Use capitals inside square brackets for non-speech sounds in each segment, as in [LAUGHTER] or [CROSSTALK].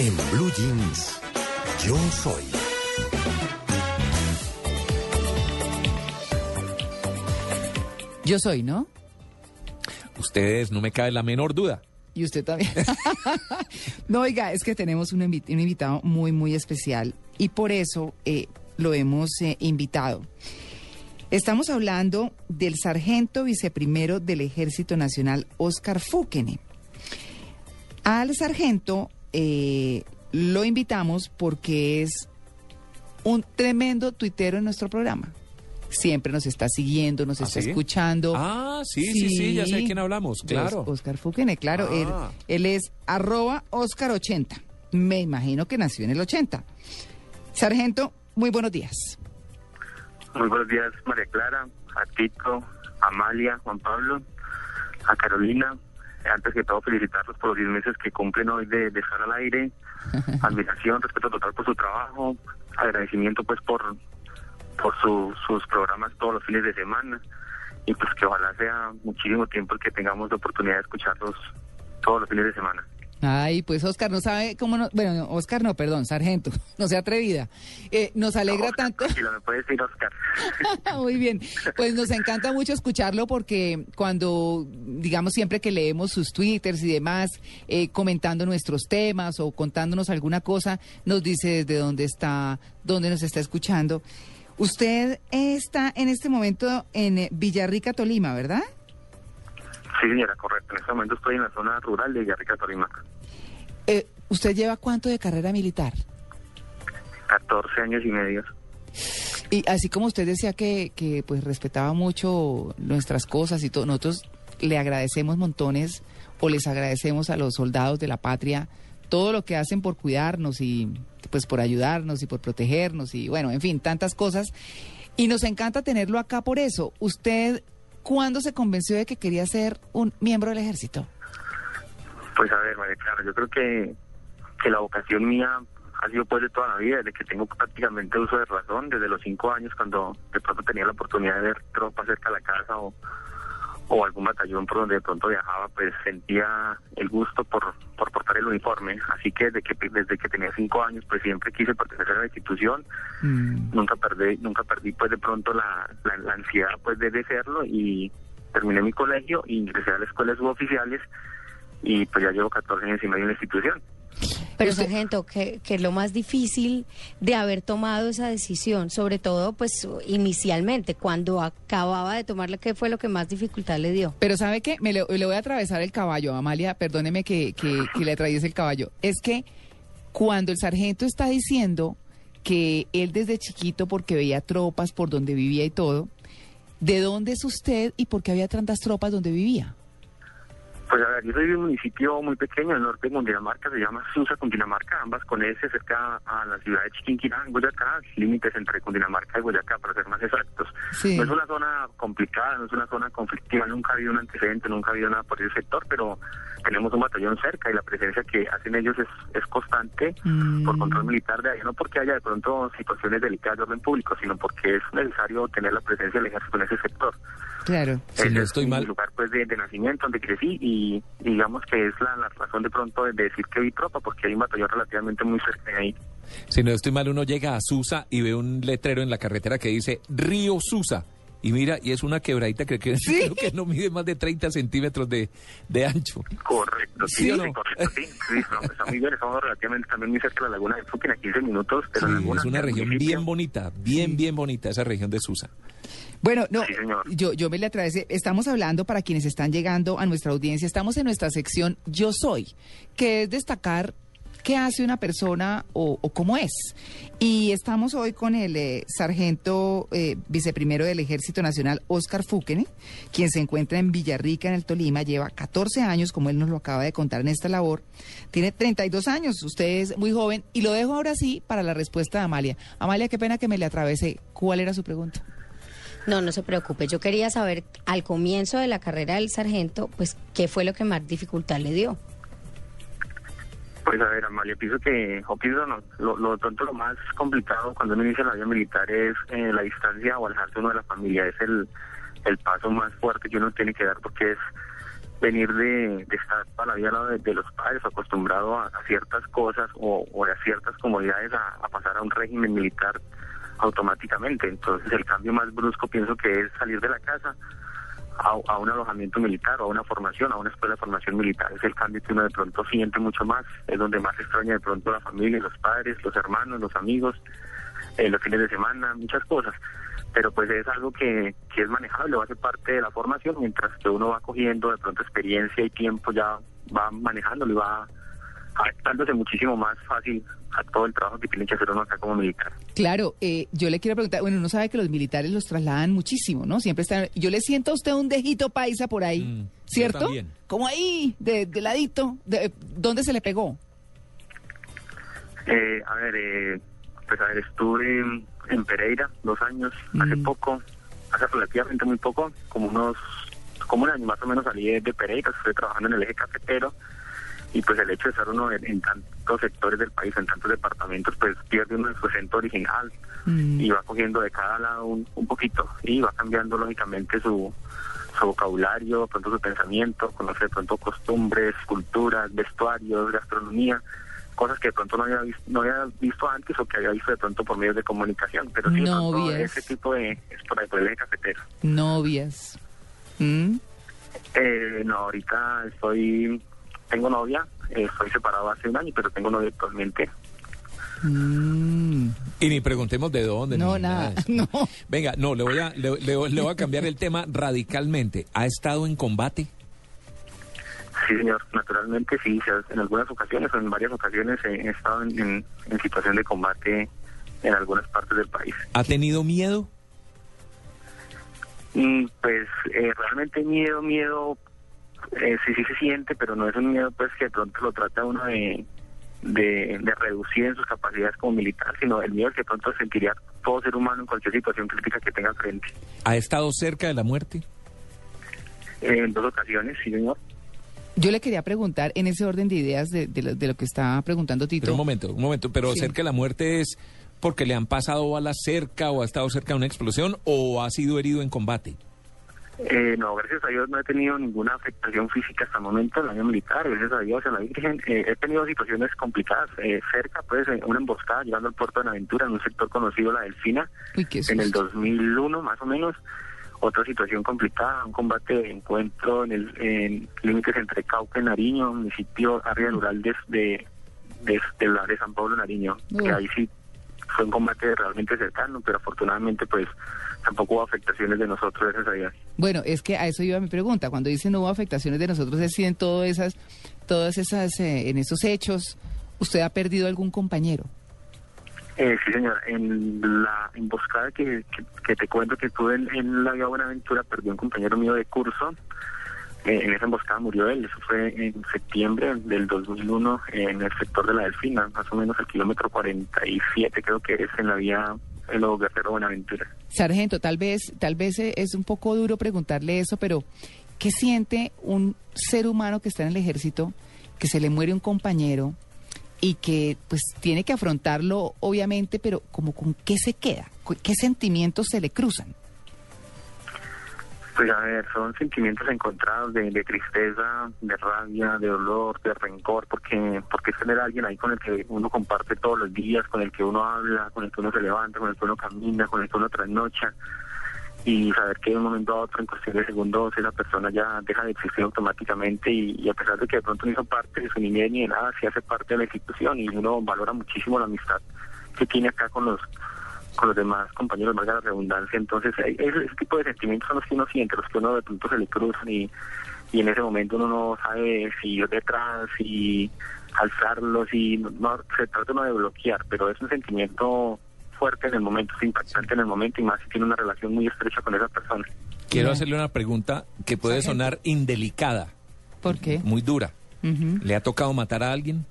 En Blue Jeans, yo soy. Yo soy, ¿no? Ustedes, no me cabe la menor duda. Y usted también. [LAUGHS] no, oiga, es que tenemos un, invi- un invitado muy, muy especial y por eso eh, lo hemos eh, invitado. Estamos hablando del sargento viceprimero del Ejército Nacional, Oscar Fúquene. Al sargento eh, lo invitamos porque es un tremendo tuitero en nuestro programa. Siempre nos está siguiendo, nos ¿Ah, está sí? escuchando. Ah, sí, sí, sí, ya sé de quién hablamos, claro. Os- Oscar Fúquene, claro. Ah. Él, él es arroba Oscar80. Me imagino que nació en el 80. Sargento, muy buenos días. Muy buenos días, María Clara, a Tito, a Amalia, Juan Pablo, a Carolina. Antes que todo, felicitarlos por los 10 meses que cumplen hoy de, de estar al aire. [LAUGHS] Admiración, respeto total por su trabajo, agradecimiento pues por, por su- sus programas todos los fines de semana. Y pues que ojalá sea muchísimo tiempo el que tengamos la oportunidad de escucharlos todos los fines de semana. Ay, pues Oscar no sabe cómo no, bueno, no, Oscar no, perdón, sargento, [LAUGHS] no sea atrevida. Eh, nos alegra tanto. Tranquilo, me puedes decir Oscar. [LAUGHS] Muy bien, pues nos encanta mucho escucharlo porque cuando, digamos, siempre que leemos sus twitters y demás, eh, comentando nuestros temas o contándonos alguna cosa, nos dice desde dónde está, dónde nos está escuchando. Usted está en este momento en eh, Villarrica, Tolima, ¿verdad? Sí, señora, correcto. En este momento estoy en la zona rural de Villarrica, Tolima. Eh, ¿Usted lleva cuánto de carrera militar? 14 años y medio. Y así como usted decía que, que pues respetaba mucho nuestras cosas y todo, nosotros le agradecemos montones o les agradecemos a los soldados de la patria todo lo que hacen por cuidarnos y pues por ayudarnos y por protegernos y bueno, en fin, tantas cosas. Y nos encanta tenerlo acá por eso. ¿Usted cuándo se convenció de que quería ser un miembro del ejército? Pues a ver, María Clara, yo creo que, que la vocación mía ha sido pues de toda la vida, desde que tengo prácticamente uso de razón, desde los cinco años cuando de pronto tenía la oportunidad de ver tropas cerca de la casa o, o algún batallón por donde de pronto viajaba, pues sentía el gusto por, por portar el uniforme. Así que desde que desde que tenía cinco años, pues siempre quise pertenecer a la institución. Mm, Nunca perdí, nunca perdí pues de pronto la, la, la ansiedad pues de, serlo y terminé mi colegio ingresé a la escuela de suboficiales y pues ya llevo 14 años y medio en la institución. Pero Usted- sargento, ¿qué, qué es lo más difícil de haber tomado esa decisión? Sobre todo, pues inicialmente, cuando acababa de tomarla, ¿qué fue lo que más dificultad le dio? Pero ¿sabe qué? Me le, le voy a atravesar el caballo, Amalia, perdóneme que, que, que le atraviese el caballo. Es que cuando el sargento está diciendo que él desde chiquito, porque veía tropas por donde vivía y todo, ¿de dónde es usted y por qué había tantas tropas donde vivía? Pues a ver, yo soy de un municipio muy pequeño al norte de Cundinamarca, se llama Susa, Cundinamarca, ambas con S, cerca a la ciudad de Chiquinquirá, en Boyacá, límites entre Cundinamarca y Boyacá, para ser más exactos. Sí. No es una zona complicada, no es una zona conflictiva, nunca ha habido un antecedente, nunca ha habido nada por ese sector, pero tenemos un batallón cerca y la presencia que hacen ellos es, es constante Mm. por control militar de ahí, no porque haya de pronto situaciones delicadas de orden público, sino porque es necesario tener la presencia del ejército en ese sector. Claro. Si no es estoy mi mal. lugar pues de, de nacimiento, donde crecí y digamos que es la, la razón de pronto de, de decir que vi tropa, porque hay un batallón relativamente muy cerca de ahí. Si no estoy mal, uno llega a Susa y ve un letrero en la carretera que dice Río Susa. Y mira, y es una quebradita que, que creo que no mide más de 30 centímetros de, de ancho. Correcto, ¿Sí sí, sí, no? correcto, sí, sí, no, está muy bien, estamos relativamente también muy cerca de la laguna de Fuquín, a 15 minutos, pero Sí, la laguna es una región municipio- bien bonita, bien, bien bonita esa región de Susa. Bueno, no, Sí, señor. yo, yo me le atravesé. Estamos hablando para quienes están llegando a nuestra audiencia. Estamos en nuestra sección Yo Soy, que es destacar qué hace una persona o, o cómo es. Y estamos hoy con el eh, sargento eh, viceprimero del Ejército Nacional, Oscar Fúquene, quien se encuentra en Villarrica, en el Tolima, lleva 14 años, como él nos lo acaba de contar en esta labor. Tiene 32 años, usted es muy joven. Y lo dejo ahora sí para la respuesta de Amalia. Amalia, qué pena que me le atravesé. ¿Cuál era su pregunta? No, no se preocupe. Yo quería saber al comienzo de la carrera del sargento, pues, ¿qué fue lo que más dificultad le dio? Pues a ver, Amalia, pienso que, o pienso no, lo, lo tanto lo más complicado cuando uno inicia la vida militar es eh, la distancia o alejarse uno de la familia, es el, el paso más fuerte que uno tiene que dar porque es venir de, de estar para la vida al lado de, los padres, acostumbrado a, ciertas cosas o, o a ciertas comodidades, a pasar a un régimen militar automáticamente. Entonces el cambio más brusco pienso que es salir de la casa a, a un alojamiento militar o a una formación, a una escuela de formación militar. Es el cambio que uno de pronto siente mucho más, es donde más extraña de pronto la familia, los padres, los hermanos, los amigos, eh, los fines de semana, muchas cosas. Pero pues es algo que, que es manejable, va a ser parte de la formación, mientras que uno va cogiendo de pronto experiencia y tiempo, ya va manejándolo y va adaptándose muchísimo más fácil a todo el trabajo que tiene que hacer uno acá como militar. Claro, eh, yo le quiero preguntar, bueno, uno sabe que los militares los trasladan muchísimo, ¿no? Siempre están, yo le siento a usted un dejito paisa por ahí, Mm, ¿cierto? Como ahí, de, de ladito, de, ¿dónde se le pegó? Eh, a ver, eh, pues a ver, estuve en, en Pereira dos años, hace Mm. poco, hace relativamente muy poco, como unos, como un año más o menos salí de, Pereira, estoy trabajando en el eje cafetero y pues el hecho de estar uno en, en tantos sectores del país, en tantos departamentos, pues pierde uno su acento original Mm. y va cogiendo de cada lado un, un poquito y va cambiando lógicamente su, su vocabulario, de pronto su pensamiento, conoce de pronto costumbres, culturas, vestuarios, gastronomía, cosas que de pronto no había visto, no había visto antes o que había visto de pronto por medios de comunicación, pero sí de Novias. ese tipo de es por el eje cafetero. Novias. ¿Mm? Eh, no, ahorita estoy, tengo novia, eh, estoy separado hace un año, pero tengo novia actualmente. Mm. Y ni preguntemos de dónde. No, ni nada, no. Venga, no, le voy, a, le, le- le voy a cambiar el tema radicalmente. ¿Ha estado en combate? Sí, señor, naturalmente sí, en algunas ocasiones o en varias ocasiones he estado en, en- en situación de combate en algunas partes del país. ¿Ha tenido miedo? Mm, Pues eh, realmente miedo, miedo, eh, sí, sí se siente, pero no es un miedo pues que de pronto lo trata uno de, de, de reducir en sus capacidades como militar, sino el miedo que de pronto sentiría todo ser humano en cualquier situación crítica que tenga frente. ¿Ha estado cerca de la muerte? Eh, en dos ocasiones, sí, señor. Yo le quería preguntar en ese orden de ideas de, de lo, de lo que estaba preguntando Tito. Pero un momento, un momento. ¿Pero Sí. cerca de la muerte es porque le han pasado balas cerca o ha estado cerca de una explosión o ha sido herido en combate? Eh, no, gracias a Dios no he tenido ninguna afectación física hasta el momento en el año militar, gracias a Dios, a la Virgen. Eh, he tenido situaciones complicadas eh, cerca, pues, eh, una emboscada llegando al puerto de Buenaventura en un sector conocido, la Delfina, Uy, en el susto. 2001 más o menos. Otra situación complicada, un combate de encuentro en el en límites entre Cauca y Nariño, municipio área rural de, de, de, de la de San Pablo Nariño, que ahí sí fue un combate realmente cercano, pero afortunadamente pues tampoco hubo afectaciones de nosotros, gracias a Dios. Bueno, es que a eso iba mi pregunta. Cuando dicen no hubo afectaciones de nosotros, es si en todas esas, todas esas, eh, en esos hechos, usted ha perdido algún compañero. Eh, sí, señor. En la emboscada que, que, que te cuento que tuve en, en la Vía Buenaventura, perdí un compañero mío de curso. Eh, en esa emboscada murió él. Eso fue en septiembre del 2001 en el sector de la Delfina, más o menos al kilómetro 47, creo que es en la vía en los Guerrero Buenaventura. Sargento, tal vez, tal vez eh, es un poco duro preguntarle eso, pero ¿qué siente un ser humano que está en el ejército, que se le muere un compañero y que pues tiene que afrontarlo, obviamente, pero como con qué se queda? ¿Cu- ¿Qué sentimientos se le cruzan? Pues a ver, son sentimientos encontrados de, de tristeza, de rabia, de dolor, de rencor, porque porque es tener a alguien ahí con el que uno comparte todos los días, con el que uno habla, con el que uno se levanta, con el que uno camina, con el que uno trasnocha, y saber que de un momento a otro, en cuestión de segundos, esa persona ya deja de existir automáticamente y, a pesar de que de pronto no hizo parte de su niñez ni de nada, sí hace parte de la institución y uno valora muchísimo la amistad que tiene acá con los con los demás compañeros, valga la redundancia. Entonces, ese, ese tipo de sentimientos son los que uno siente, los que uno de pronto se le cruzan y, y en ese momento uno no sabe si ir detrás, si alzarlos, y no, no, se trata uno de bloquear, pero es un sentimiento fuerte en el momento, es impactante en el momento y más si tiene una relación muy estrecha con esa persona. Quiero hacerle una pregunta que puede sonar indelicada, ¿Por qué? muy dura. ¿Le ha tocado matar a alguien?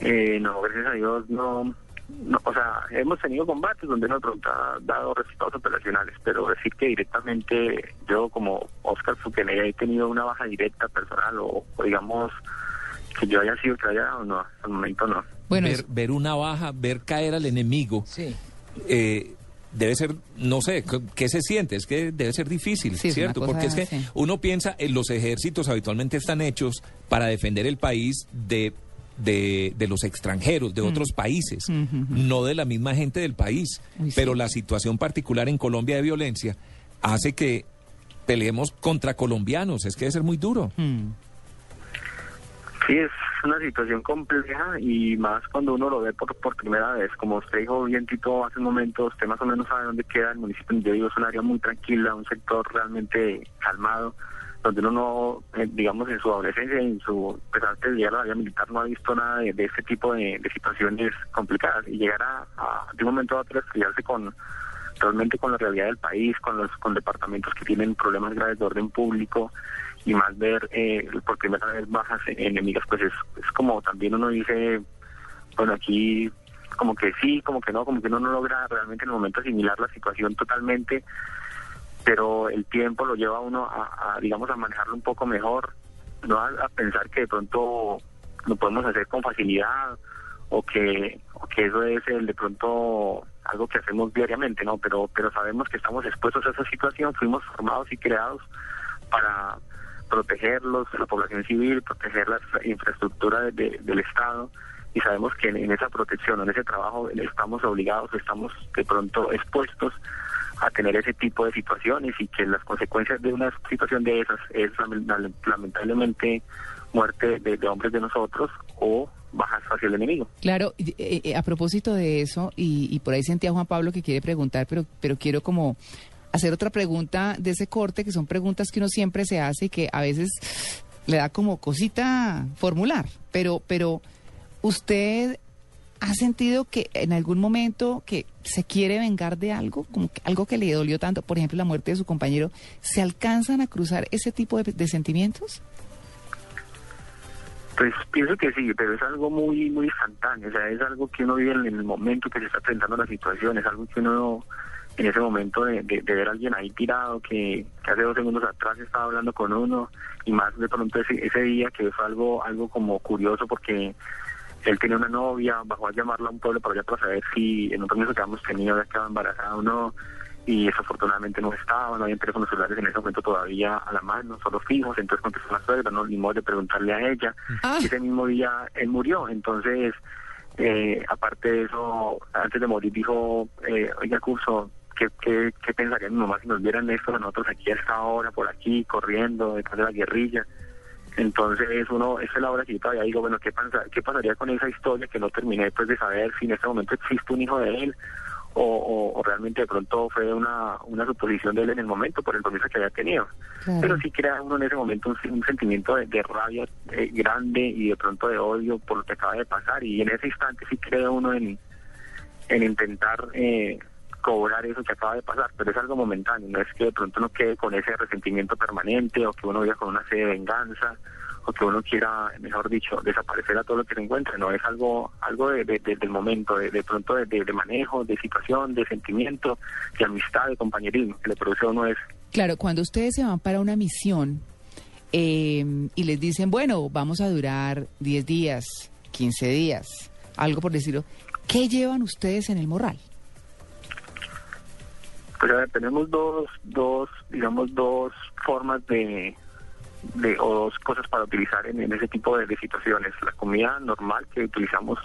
Eh, no, gracias a Dios no, no, o sea, hemos tenido combates donde nos ha dado resultados operacionales, pero decir que directamente yo como Oscar Fuquenega he tenido una baja directa personal o, o digamos que yo haya sido que haya dado, no, hasta el momento no. Bueno, ver, es- ver una baja, ver caer al enemigo, sí. eh, debe ser, no sé, ¿qué se siente? Es que debe ser difícil, Sí, ¿cierto? Porque es que uno piensa en los ejércitos habitualmente están hechos para defender el país de, de, de los extranjeros, de otros países, no de la misma gente del país. Uy, sí. Pero la situación particular en Colombia de violencia hace que peleemos contra colombianos. Es que debe ser muy duro. Mm. Sí, es una situación compleja y más cuando uno lo ve por, por primera vez. Como usted dijo bien, Tito, hace un momento, usted más o menos sabe dónde queda el municipio yo vivo. Es un área muy tranquila, un sector realmente calmado, donde uno no, eh, digamos, en su adolescencia, en su, pues antes de llegar la vida militar, no ha visto nada de, de este tipo de, de situaciones complicadas. Y llegar a, de un momento a otro, estrellarse con realmente con la realidad del país, con los con departamentos que tienen problemas graves de orden público y más ver eh, por primera vez bajas enemigas, pues es, es como también uno dice, bueno, aquí como que sí, como que no, como que uno no logra realmente en el momento asimilar la situación totalmente, pero el tiempo lo lleva a uno a, digamos, a manejarlo un poco mejor, no a, pensar que de pronto lo podemos hacer con facilidad o que, o que eso es el de pronto algo que hacemos diariamente, ¿no? Pero, pero sabemos que estamos expuestos a esa situación, fuimos formados y creados para protegerlos, la población civil, proteger la infraestructura de, de, del Estado y sabemos que en, esa protección, en ese trabajo estamos obligados, estamos de pronto expuestos a tener ese tipo de situaciones y que las consecuencias de una situación de esas es lamentablemente muerte de, hombres de nosotros o bajas hacia el enemigo. Claro, eh, eh, a propósito de eso, y, y, por ahí sentía Juan Pablo que quiere preguntar, pero, pero quiero como hacer otra pregunta de ese corte, que son preguntas que uno siempre se hace y que a veces le da como cosita formular, pero, pero usted ha sentido que en algún momento que se quiere vengar de algo, como algo que le dolió tanto, por ejemplo la muerte de su compañero, ¿se alcanzan a cruzar ese tipo de, de sentimientos? Pues pienso que sí, pero es algo muy muy instantáneo, o sea, es algo que uno vive en el momento que se está enfrentando la situación, es algo que uno en ese momento de, de, de ver a alguien ahí tirado que, que, hace dos segundos atrás estaba hablando con uno y más de pronto ese, ese día que fue algo algo como curioso porque él tenía una novia, bajó a llamarla a un pueblo para allá para saber si en un permiso que habíamos tenido ya quedaba embarazada o no y desafortunadamente no estaba, no había teléfonos celulares en ese momento todavía a la mano, solo fijos, entonces contestó la suegra, no ni modo de preguntarle a ella, ah. ese mismo día él murió, entonces eh, aparte de eso, antes de morir dijo, eh, oiga curso, ¿qué, qué, qué pensaría mi mamá si nos vieran esto nosotros aquí a esta hora, por aquí, corriendo, detrás de la guerrilla? Entonces uno, esa es la hora que yo todavía digo, bueno, ¿qué, pasa, ¿qué pasaría con esa historia que no terminé pues de saber si en este momento existe un hijo de él? O, o, o, realmente de pronto fue una, una suposición de él en el momento por el compromiso que había tenido. Claro. Pero sí crea uno en ese momento un, un sentimiento de, de rabia eh, grande y de pronto de odio por lo que acaba de pasar y en ese instante sí crea uno en, en intentar eh, cobrar eso que acaba de pasar, pero es algo momentáneo, no es que de pronto uno quede con ese resentimiento permanente o que uno viva con una sed de venganza o que uno quiera, mejor dicho, desaparecer a todo lo que se encuentre, no es algo algo de, de, de del momento, de, pronto de, manejo, de situación, de sentimiento, de amistad, de compañerismo que le produce a uno es. Claro, cuando ustedes se van para una misión eh, y les dicen, bueno, vamos a durar 10 días, 15 días, algo por decirlo, ¿qué llevan ustedes en el morral? Pues a ver, tenemos dos, dos, digamos, dos formas de, de o dos cosas para utilizar en, en ese tipo de, de, situaciones. La comida normal que utilizamos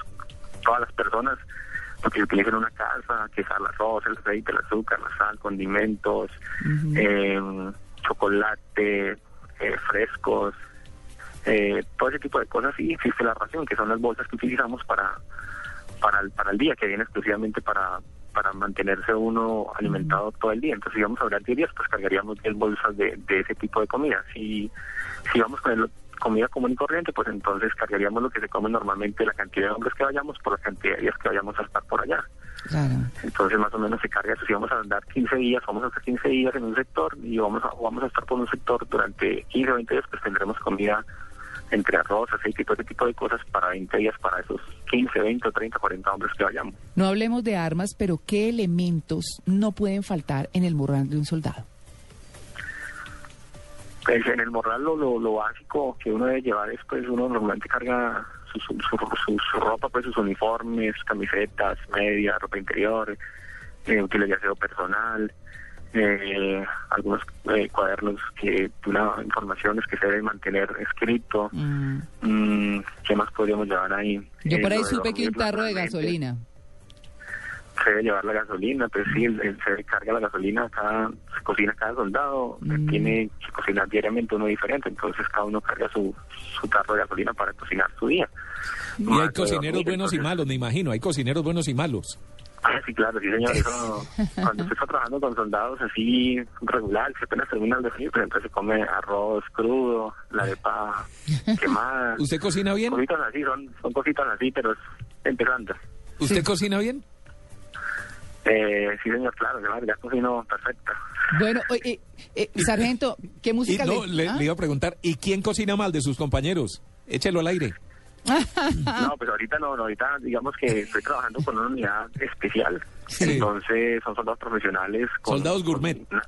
todas las personas, lo que se utiliza en una casa, que es el arroz, el aceite, el azúcar, la sal, condimentos, uh -huh. eh, chocolate, eh, frescos, eh, todo ese tipo de cosas. Y existe la ración, que son las bolsas que utilizamos para, para, el, para el día, que viene exclusivamente para para mantenerse uno alimentado todo el día. Entonces, si vamos a hablar 10 días, pues cargaríamos 10 bolsas de, de, ese tipo de comida. Si, si vamos con el, comida común y corriente, pues entonces cargaríamos lo que se come normalmente, la cantidad de hombres que vayamos, por la cantidad de días que vayamos a estar por allá. Claro. Entonces, más o menos se carga eso. Si vamos a andar 15 días, vamos a estar 15 días en un sector y vamos a, vamos a estar por un sector durante 15 o 20 días, pues tendremos comida entre arroz, aceite y todo ese tipo de cosas para 20 días para esos 15, 20, 30, 40 hombres que vayamos. No hablemos de armas, pero ¿qué elementos no pueden faltar en el morral de un soldado? Pues en el morral lo, lo, lo básico que uno debe llevar es pues uno normalmente carga su, su, su, su ropa, pues sus uniformes, camisetas, medias, ropa interior, eh, aseo personal, eh, algunos eh, cuadernos que una informaciones que se deben mantener escrito. Mm. Mm, ¿Qué más podríamos llevar ahí? Yo Eh, por ahí lo de supe que un tarro de gasolina. Se debe llevar la gasolina, pues sí, se carga la gasolina, cada, se cocina cada soldado, Mm. tiene que cocinar diariamente uno diferente, entonces cada uno carga su, su tarro de gasolina para cocinar su día. Y Más hay cocineros buenos y malos, me imagino. Hay cocineros buenos y malos. Ah, sí, claro, sí, señor. Eso, [LAUGHS] cuando usted está trabajando con soldados así regular, que apenas termina el desayuno, por ejemplo, se come arroz crudo, la arepa quemada. [LAUGHS] ¿Usted cocina bien? Cositas así, son, son cositas así, pero es empezando. ¿Usted Sí. cocina bien? Eh, sí, señor, claro, claro, ya cocino perfecta. Bueno, oye, eh, eh, sargento, ¿qué Y música no, le, ¿Ah? le iba a preguntar, ¿y quién cocina mal de sus compañeros? Échelo al aire. [LAUGHS] No, pues ahorita no, no, ahorita digamos que estoy trabajando con una unidad especial. Sí. Entonces son soldados profesionales. con- Soldados gourmet. con-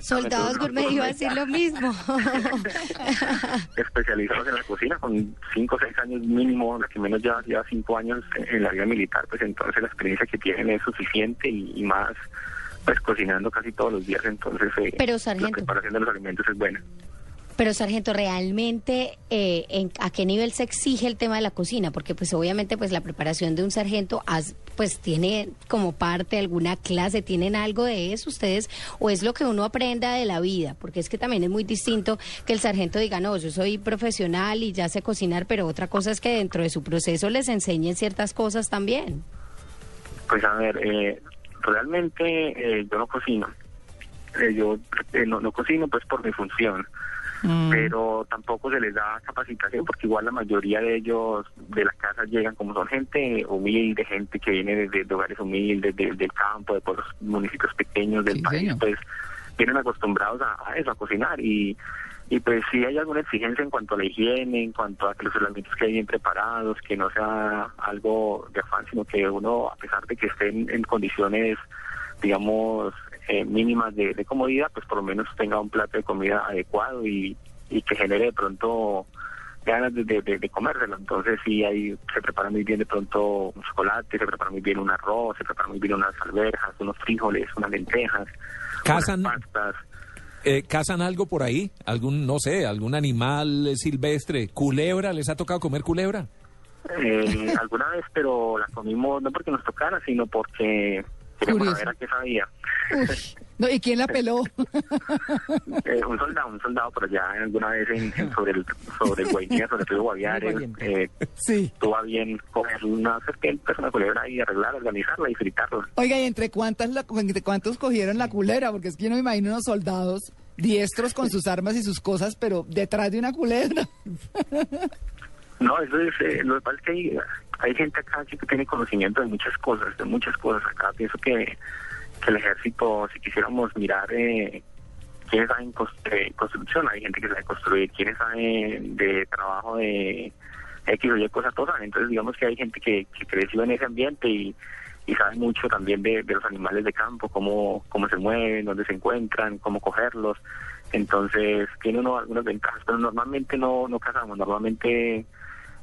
[LAUGHS] Soldados gourmet iba a decir lo mismo. [LAUGHS] especializados en la cocina con cinco o seis años mínimo, la que menos lleva, lleva cinco años en, en la vida militar, pues entonces la experiencia que tienen es suficiente y, y más pues cocinando casi todos los días, entonces eh, Pero, sargento. la preparación de los alimentos es buena. Pero, sargento, realmente, eh, en- ¿a qué nivel se exige el tema de la cocina? Porque, pues, obviamente, pues, la preparación de un sargento, pues, tiene como parte alguna clase, ¿tienen algo de eso ustedes? ¿O es lo que uno aprenda de la vida? Porque es que también es muy distinto que el sargento diga, no, yo soy profesional y ya sé cocinar, pero otra cosa es que dentro de su proceso les enseñen ciertas cosas también. Pues a ver, eh, realmente eh, yo no cocino. Eh, yo eh, no, no cocino pues por mi función, Mm. pero tampoco se les da capacitación porque igual la mayoría de ellos de las casas llegan como son gente humilde, gente que viene de, de hogares humildes, de- del campo, de pueblos, municipios pequeños del Sí, país, señor. pues vienen acostumbrados a, a eso, a cocinar y y pues sí hay alguna exigencia en cuanto a la higiene, en cuanto a que los alimentos queden bien preparados, que no sea algo de afán, sino que uno, a pesar de que estén en condiciones, digamos, eh, mínimas de, de comodidad, pues por lo menos tenga un plato de comida adecuado y, y que genere de pronto ganas de, de, de- comérselo. Entonces sí, ahí se prepara muy bien de pronto un chocolate, se prepara muy bien un arroz, se prepara muy bien unas alberjas, unos frijoles, unas lentejas, Cazan- unas pastas. Eh, ¿Cazan algo por ahí? ¿Algún, no sé, algún animal silvestre? ¿Culebra? ¿Les ha tocado comer culebra? Eh, alguna vez, pero la comimos no porque nos tocara, sino porque Curioso. saber a qué sabía. Uy, no, ¿y quién la [LAUGHS] peló? Eh, un soldado, un soldado por allá alguna vez en, en- sobre el sobre el Guainía, sobre el río Guaviare, eh, sí. tuvo a bien coger una serpiente, una culebra y arreglarla, organizarla y fritarla. Oiga, ¿y entre cuántas la- entre cuántos cogieron la culebra? Porque es que yo no me imagino unos soldados diestros con sus armas y sus cosas, pero detrás de una culebra. [LAUGHS] No, eso es, eh, lo que pasa es que hay, hay gente acá que tiene conocimiento de muchas cosas, de muchas cosas acá. Pienso que, que el ejército, si quisiéramos mirar eh, quiénes saben eh, construcción, hay gente que sabe construir, quiénes saben de trabajo de X o Y cosas, todas. Entonces, digamos que hay gente que, que creció en ese ambiente y, y sabe mucho también de, de los animales de campo, cómo, cómo se mueven, dónde se encuentran, cómo cogerlos. Entonces, tiene uno algunas ventajas, pero normalmente no, no cazamos, normalmente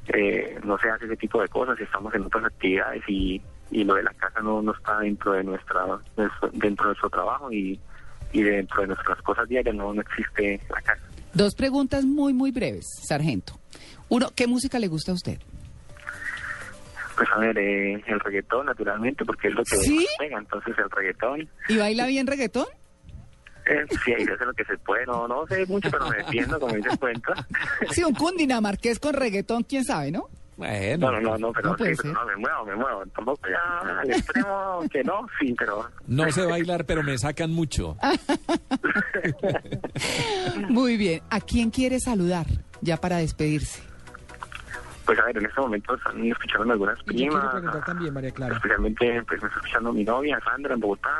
eh, no se hace ese tipo de cosas, estamos en otras actividades y, y lo de la casa no, no está dentro de nuestra dentro de nuestro trabajo y, y dentro de nuestras cosas diarias no, no existe la casa. Dos preguntas muy, muy breves, sargento. Uno, ¿qué música le gusta a usted? Pues a ver, eh, el reggaetón naturalmente, porque es lo que ¿Sí? pega, entonces el reggaetón, ¿Y baila bien reggaetón? Eh, [LAUGHS] sí, ahí hace lo que se puede, no, no sé mucho, pero me defiendo, como dice cuenta. Sí, un cundinamarqués con reggaetón, quién sabe, ¿no? Bueno, No, no, no, no, pero, No sí, pero no, me muevo, me muevo. Tampoco ya al extremo que no, sí, pero no sé bailar, pero me sacan mucho. [LAUGHS] Muy bien. ¿A quién quiere saludar ya para despedirse? Pues a ver, en este momento están escuchando algunas yo quiero primas. preguntar también, María Clara. Especialmente, pues me está escuchando mi novia, Sandra, en Bogotá,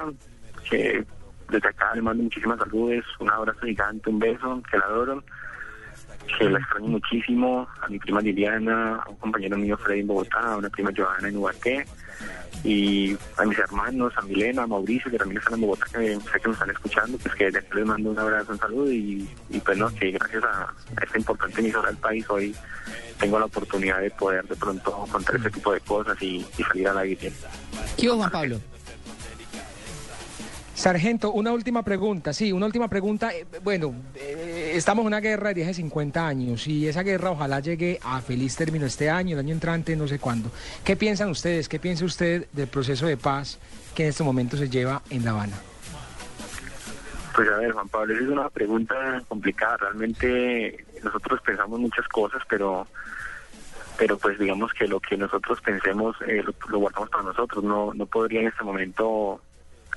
que desde acá le mando muchísimas saludes, un abrazo gigante, un beso, que la adoro, que la extraño muchísimo, a mi prima Liliana, a un compañero mío Freddy en Bogotá, a una prima Joana en Ubaté, y a mis hermanos, a Milena, a Mauricio, que también están en Bogotá, que sé que me están escuchando, pues que les mando un abrazo, un saludo, y, y pues no, que gracias a, esta importante emisora del país hoy tengo la oportunidad de poder de pronto contar ese tipo de cosas y, y salir al aire. ¿Qué Juan Pablo? Sargento, una última pregunta, sí, una última pregunta. Eh, Bueno, eh, estamos en una guerra de 10 50 años y esa guerra ojalá llegue a feliz término este año, el año entrante, no sé cuándo. ¿Qué piensan ustedes? ¿Qué piensa usted del proceso de paz que en este momento se lleva en La Habana? Pues a ver, Juan Pablo, esa es una pregunta complicada. Realmente nosotros pensamos muchas cosas, pero pero pues digamos que lo que nosotros pensemos eh, lo, lo guardamos para nosotros. No no podría en este momento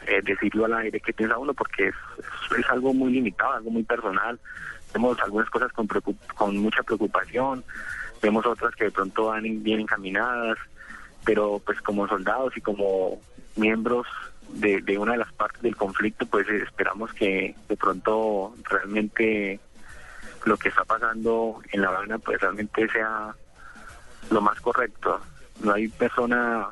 eh, decirlo al aire qué piensa uno porque es, algo muy limitado, algo muy personal. Vemos algunas cosas con, con mucha preocupación, vemos otras que de pronto van bien encaminadas, pero pues como soldados y como miembros de, de una de las partes del conflicto, pues esperamos que de pronto realmente lo que está pasando en La Habana pues realmente sea lo más correcto. No hay persona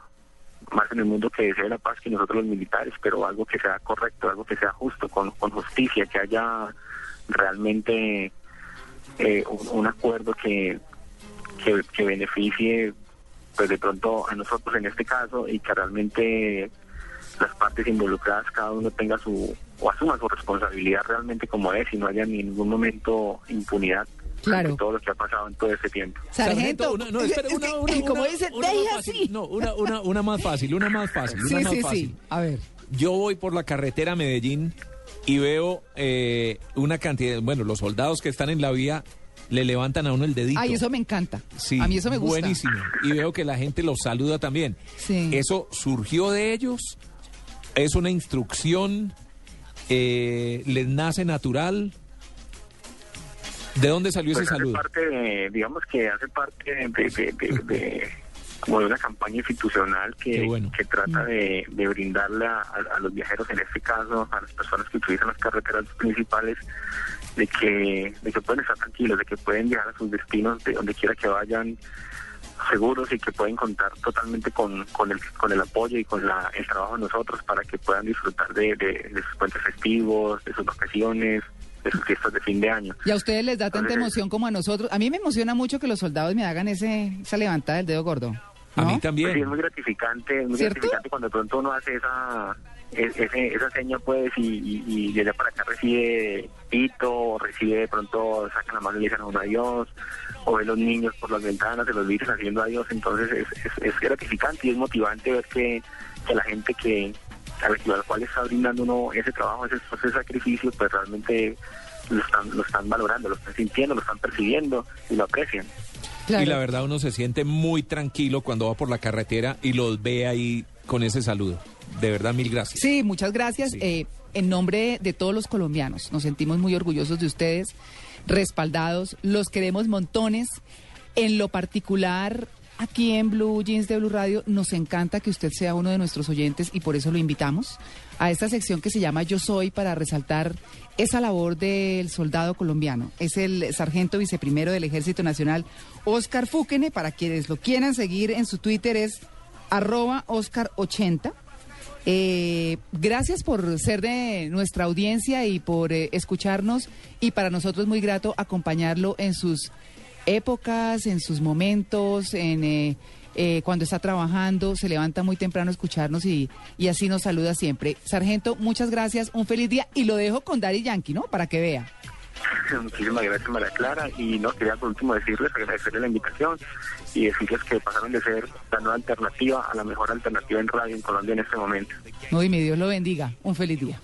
más en el mundo que desee la paz que nosotros los militares, pero algo que sea correcto, algo que sea justo, con, con justicia, que haya realmente eh, un, acuerdo que, que, beneficie pues de pronto a nosotros en este caso y que realmente las partes involucradas cada uno tenga su o asuma su responsabilidad realmente como es y no haya en ningún momento impunidad Claro. todo lo que ha pasado en todo este tiempo. Sargento, una, no, espera, una, una, una, como dice, una más fácil. así. No, una, una, una más fácil, una más fácil, una Sí, más sí, fácil. sí. A ver. Yo voy por la carretera a Medellín y veo eh, una cantidad, bueno, los soldados que están en la vía le levantan a uno el dedito. Ay, eso me encanta. Sí, a mí eso me gusta. Buenísimo. Y veo que la gente los saluda también. Sí. ¿Eso surgió de ellos? ¿Es una instrucción? Eh, ¿Les nace natural? ¿De dónde salió Pues ese hace saludo? parte de, digamos que hace parte de, de, de- como de una campaña institucional que, bueno. que trata de, de brindarle a, a los viajeros, en este caso, a las personas que utilizan las carreteras principales, de que, de que pueden estar tranquilos, de que pueden llegar a sus destinos de donde quiera que vayan seguros y que pueden contar totalmente con, con, el, con el apoyo y con la, el trabajo de nosotros para que puedan disfrutar de, de, de sus puentes festivos, de sus vacaciones, de sus fiestas de fin de año. Y a ustedes les da tanta Entonces, emoción como a nosotros. A mí me emociona mucho que los soldados me hagan ese, esa levantada del dedo gordo. A mí Pues sí, también. es muy gratificante, es muy ¿Cierto? gratificante cuando de pronto uno hace esa es- ese- esa seña pues y, y, y de allá para acá recibe pito, o recibe de pronto, sacan la mano y le dicen a uno adiós, o ve los niños por las ventanas, se los dicen haciendo adiós, entonces es, es, es gratificante y es motivante ver que, que la gente que a la, a la cual está brindando uno ese trabajo, ese, ese sacrificio, pues realmente lo están, lo están valorando, lo están sintiendo, lo están percibiendo y lo aprecian. Claro. Y la verdad uno se siente muy tranquilo cuando va por la carretera y los ve ahí con ese saludo. De verdad, mil gracias. Sí, muchas gracias. Sí. Eh, en nombre de todos los colombianos, nos sentimos muy orgullosos de ustedes, respaldados, los queremos montones. En lo particular, aquí en Blue Jeans de Blue Radio, nos encanta que usted sea uno de nuestros oyentes y por eso lo invitamos a esta sección que se llama Yo Soy para resaltar esa labor del soldado colombiano. Es el sargento viceprimero del Ejército Nacional, Oscar Fúquene, para quienes lo quieran seguir en su Twitter es arroba Oscar80. Eh, gracias por ser de nuestra audiencia y por eh, escucharnos y para nosotros muy grato acompañarlo en sus épocas, en sus momentos, en eh, eh, cuando está trabajando, se levanta muy temprano a escucharnos y, y así nos saluda siempre. Sargento, muchas gracias, un feliz día y lo dejo con Dari Yankee, ¿no? Para que vea. [LAUGHS] Muchísimas gracias, María Clara. Y no quería por último decirles, agradecerles la invitación y decirles que pasaron de ser la nueva alternativa a la mejor alternativa en radio en Colombia en este momento. No, y mi Dios lo bendiga. Un feliz día.